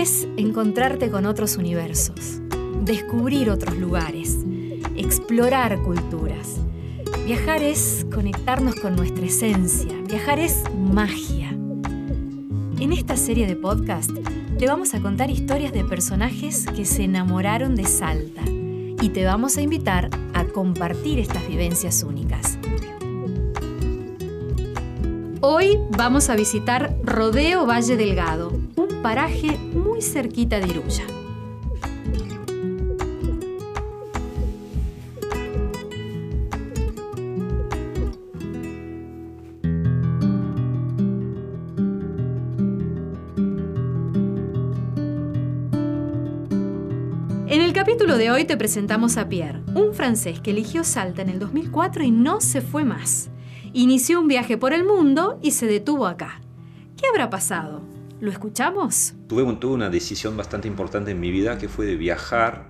es encontrarte con otros universos, descubrir otros lugares, explorar culturas. Viajar es conectarnos con nuestra esencia, viajar es magia. En esta serie de podcast te vamos a contar historias de personajes que se enamoraron de Salta y te vamos a invitar a compartir estas vivencias únicas. Hoy vamos a visitar Rodeo Valle Delgado, paraje muy cerquita de Iruya. En el capítulo de hoy te presentamos a Pierre, un francés que eligió Salta en el 2004 y no se fue más. Inició un viaje por el mundo y se detuvo acá. ¿Qué habrá pasado? ¿Lo escuchamos? Tuve, una decisión bastante importante en mi vida que fue de viajar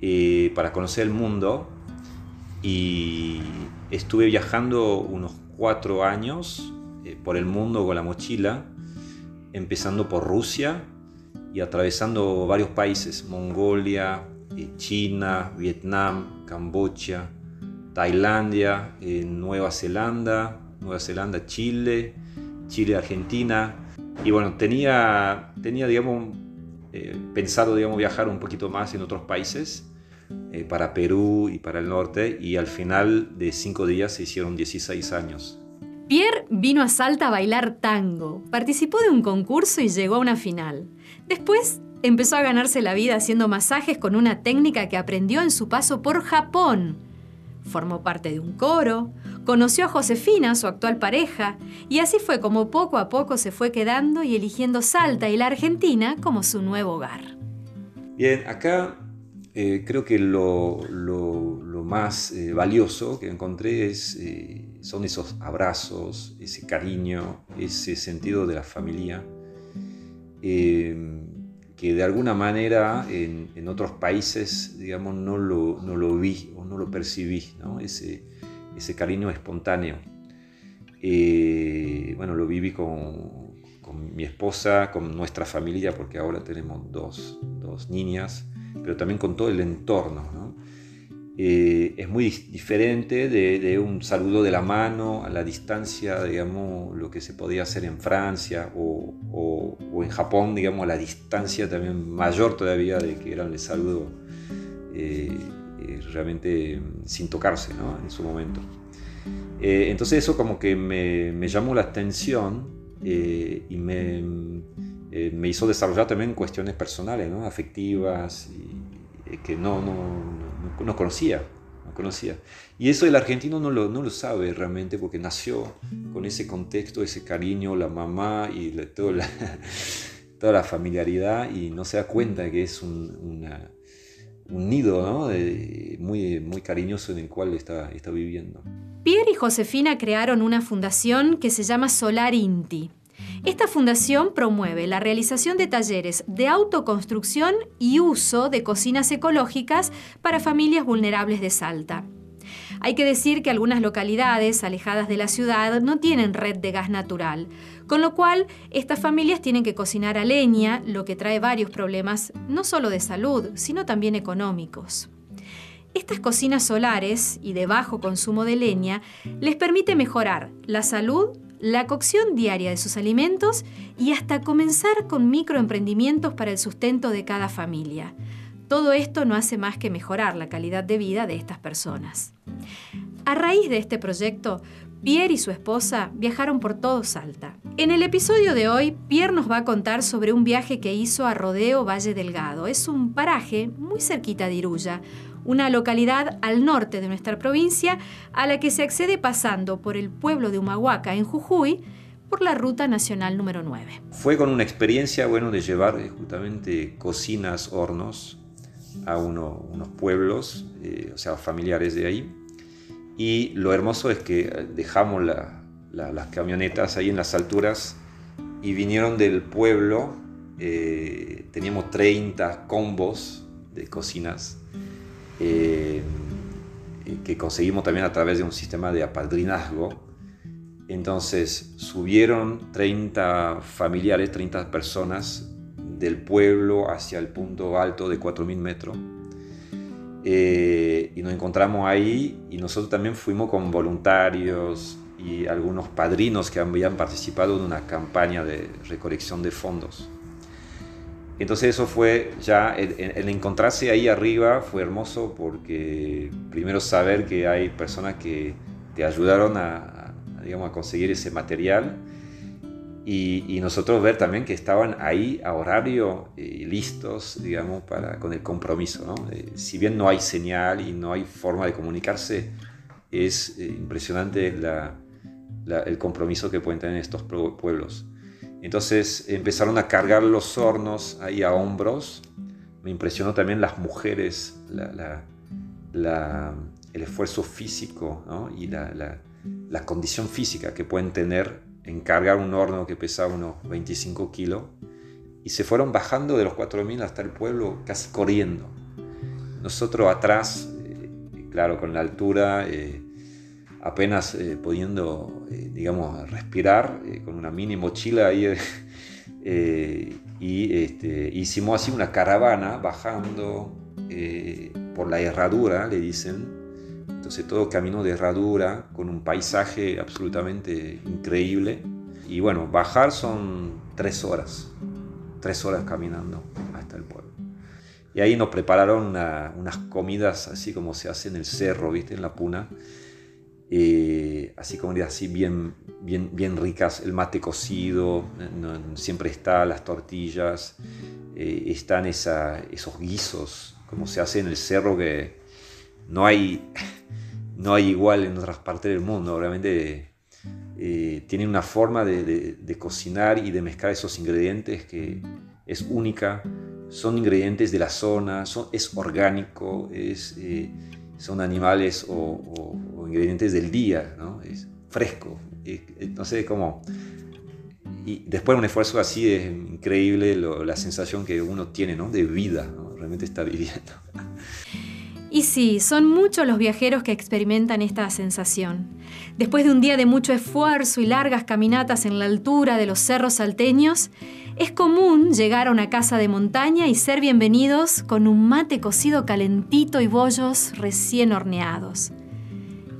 eh, para conocer el mundo y estuve viajando unos cuatro años eh, por el mundo con la mochila, empezando por Rusia, y atravesando varios países, Mongolia, eh, China, Vietnam, Camboya, Tailandia, Nueva Zelanda, Nueva Zelanda, Chile, Chile, Argentina. Y bueno, tenía, tenía digamos, eh, pensado digamos, viajar un poquito más en otros países, para Perú y para el norte, y al final de cinco días se hicieron 16 años. Pierre vino a Salta a bailar tango, participó de un concurso y llegó a una final. Después empezó a ganarse la vida haciendo masajes con una técnica que aprendió en su paso por Japón. Formó parte de un coro, conoció a Josefina, su actual pareja, y así fue como poco a poco se fue quedando y eligiendo Salta y la Argentina como su nuevo hogar. Bien, acá eh, creo que lo, más eh, valioso que encontré es, eh, son esos abrazos, ese cariño, ese sentido de la familia, que de alguna manera en, otros países, digamos, no lo, no lo, vi o no lo percibí, ¿no? Ese, ese cariño espontáneo. bueno, lo viví con, con, mi esposa, con nuestra familia, porque ahora tenemos dos, dos niñas pero también con todo el entorno. ¿no? Eh, es muy diferente de, un saludo de la mano a la distancia, digamos, lo que se podía hacer en Francia o, o, en Japón, digamos, a la distancia también mayor todavía de que era el saludo eh, eh, realmente sin tocarse ¿no? en su momento. entonces eso como que me, me llamó la atención y me eh, me hizo desarrollar también cuestiones personales, ¿no? afectivas, y, eh, que no, no, no, conocía. No conocía. Y eso el argentino no lo, no lo sabe realmente porque nació con ese contexto, ese cariño, la mamá y toda, la, toda la familiaridad y no se da cuenta que es un, un nido ¿no? muy, muy cariñoso en el cual está, está viviendo. Pierre y Josefina crearon una fundación que se llama Solar Inti esta fundación promueve la realización de talleres de autoconstrucción y uso de cocinas ecológicas para familias vulnerables de Salta. Hay que decir que algunas localidades alejadas de la ciudad no tienen red de gas natural, con lo cual estas familias tienen que cocinar a leña, lo que trae varios problemas no solo de salud, sino también económicos. Estas cocinas solares y de bajo consumo de leña les permite mejorar la salud la cocción diaria de sus alimentos y hasta comenzar con microemprendimientos para el sustento de cada familia. Todo esto no hace más que mejorar la calidad de vida de estas personas. A raíz de este proyecto, Pierre y su esposa viajaron por todo Salta. En el episodio de hoy, Pierre nos va a contar sobre un viaje que hizo a Rodeo Valle Delgado. Es un paraje muy cerquita de Iruya, una localidad al norte de nuestra provincia a la que se accede pasando por el pueblo de Humahuaca, en Jujuy, por la ruta nacional número 9. Fue con una experiencia bueno, de llevar eh, justamente cocinas, hornos a unos pueblos, eh, o sea, familiares de ahí. Y lo hermoso es que eh, dejamos las camionetas ahí en las alturas y vinieron del pueblo, teníamos 30 combos de cocinas eh, que conseguimos también a través de un sistema de apadrinazgo. Entonces subieron 30 familiares, 30 personas del pueblo hacia el punto alto de 4.000 metros. Eh, y nos encontramos ahí y nosotros también fuimos con voluntarios y algunos padrinos que habían participado en una campaña de recolección de fondos. Entonces eso fue ya, el, encontrarse ahí arriba fue hermoso porque primero saber que hay personas que te ayudaron a, digamos, a conseguir ese material y, nosotros ver también que estaban ahí a horario y listos, digamos, para, con el compromiso. ¿no? Eh, si bien no hay señal y no hay forma de comunicarse, es eh, impresionante la, el compromiso que pueden tener estos pueblos. Entonces empezaron a cargar los hornos ahí a hombros. Me impresionó también las mujeres, el esfuerzo físico y la, condición física que pueden tener en cargar un horno que pesaba unos 25 kilos. Y se fueron bajando de los 4.000 hasta el pueblo casi corriendo. Nosotros atrás, eh, claro, con la altura, eh, apenas eh, pudiendo, eh, digamos, respirar con una mini mochila ahí. y este, hicimos así una caravana bajando por la herradura, le dicen. Entonces todo camino de herradura con un paisaje absolutamente increíble. Y bueno, bajar son tres horas, tres horas caminando hasta el pueblo. Y ahí nos prepararon unas comidas así como se hace en el cerro, ¿viste? En la puna eh, así como así bien, bien, bien ricas, el mate cocido, siempre está, las tortillas, eh, están esos guisos, como se hace en el cerro, que no hay, no hay igual en otras partes del mundo, obviamente eh, tienen una forma de, cocinar y de mezclar esos ingredientes que es única, son ingredientes de la zona, es orgánico, es son animales o, ingredientes del día. Es fresco. no sé cómo. Y después de un esfuerzo así es increíble la sensación que uno tiene, ¿no? De vida, Realmente está viviendo. Y sí, son muchos los viajeros que experimentan esta sensación. Después de un día de mucho esfuerzo y largas caminatas en la altura de los cerros salteños, es común llegar a una casa de montaña y ser bienvenidos con un mate cocido calentito y bollos recién horneados.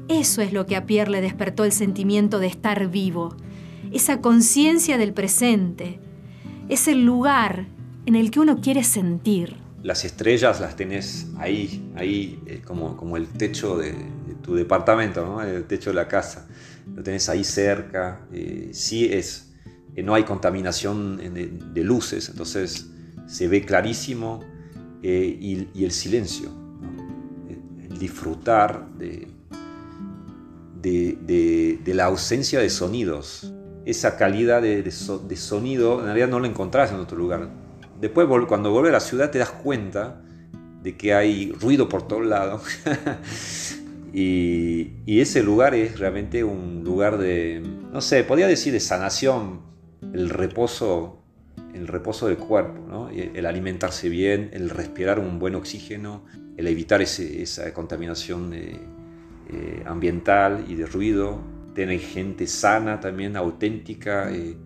Eso es lo que a Pierre le despertó el sentimiento de estar vivo, esa conciencia del presente, es el lugar en el que uno quiere sentir las estrellas las tenés ahí, ahí eh, como, como el techo de, tu departamento, ¿no? el techo de la casa. Lo tenés ahí cerca. Eh, sí es, eh, no hay contaminación de, luces, entonces se ve clarísimo y, el silencio, el, disfrutar de, de, la ausencia de sonidos. Esa calidad de, sonido en realidad no la encontrás en otro lugar Después, cuando vuelves a la ciudad, te das cuenta de que hay ruido por todos lados. y, ese lugar es realmente un lugar de, no sé, podría decir de sanación, el reposo, el reposo del cuerpo, el alimentarse bien, el respirar un buen oxígeno, el evitar esa contaminación eh, eh, ambiental y de ruido, tener gente sana también, auténtica. Eh,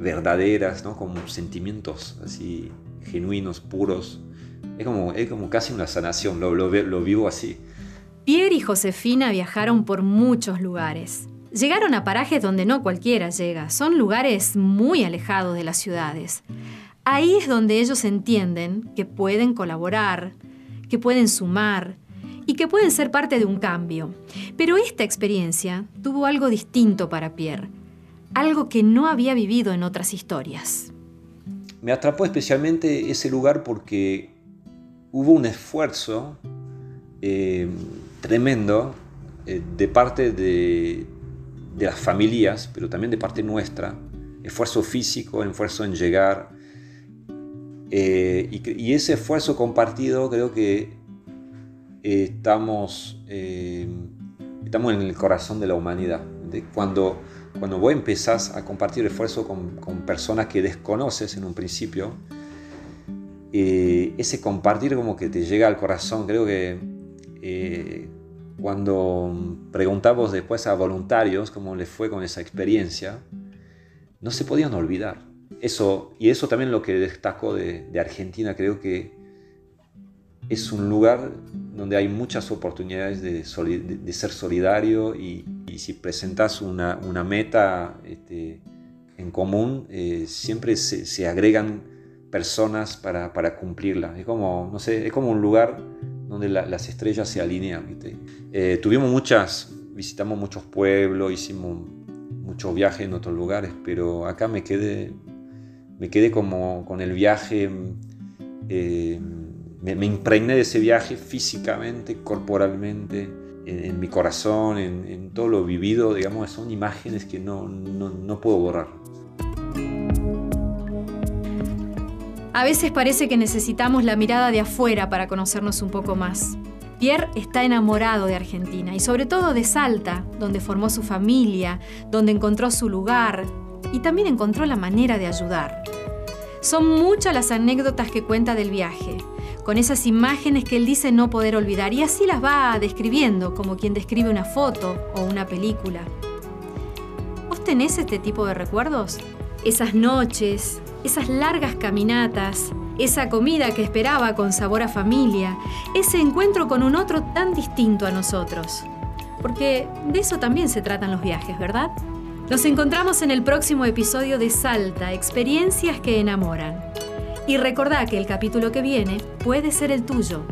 verdaderas, ¿no? Como sentimientos así genuinos, puros. Es como, es como casi una sanación, lo, lo, lo vivo así. Pierre y Josefina viajaron por muchos lugares. Llegaron a parajes donde no cualquiera llega, son lugares muy alejados de las ciudades. Ahí es donde ellos entienden que pueden colaborar, que pueden sumar y que pueden ser parte de un cambio. Pero esta experiencia tuvo algo distinto para Pierre algo que no había vivido en otras historias. Me atrapó especialmente ese lugar porque hubo un esfuerzo eh, tremendo eh, de parte de, las familias, pero también de parte nuestra, esfuerzo físico, esfuerzo en llegar. Eh, y, ese esfuerzo compartido creo que estamos, estamos en el corazón de la humanidad. Cuando cuando vos empezás a compartir esfuerzo con, con personas que desconoces en un principio, eh, ese compartir como que te llega al corazón. Creo que eh, cuando preguntamos después a voluntarios cómo les fue con esa experiencia, no se podían olvidar. eso, y eso también lo que destaco de, Argentina, creo que es un lugar donde hay muchas oportunidades de, ser solidario y, si presentas una, meta este, en común, eh, siempre se, agregan personas para, cumplirla. Es como, no sé, es como un lugar donde las estrellas se alinean. Eh, tuvimos muchas, visitamos muchos pueblos, hicimos muchos viajes en otros lugares, pero acá me quedé, me quedé como con el viaje, eh, me, impregné de ese viaje físicamente, corporalmente, en, mi corazón, en, todo lo vivido, digamos, son imágenes que no, no puedo borrar. A veces parece que necesitamos la mirada de afuera para conocernos un poco más. Pierre está enamorado de Argentina y sobre todo de Salta, donde formó su familia, donde encontró su lugar y también encontró la manera de ayudar. Son muchas las anécdotas que cuenta del viaje, con esas imágenes que él dice no poder olvidar y así las va describiendo como quien describe una foto o una película. ¿Vos tenés este tipo de recuerdos? Esas noches, esas largas caminatas, esa comida que esperaba con sabor a familia, ese encuentro con un otro tan distinto a nosotros. Porque de eso también se tratan los viajes, ¿verdad? Nos encontramos en el próximo episodio de Salta, experiencias que enamoran. Y recordá que el capítulo que viene puede ser el tuyo.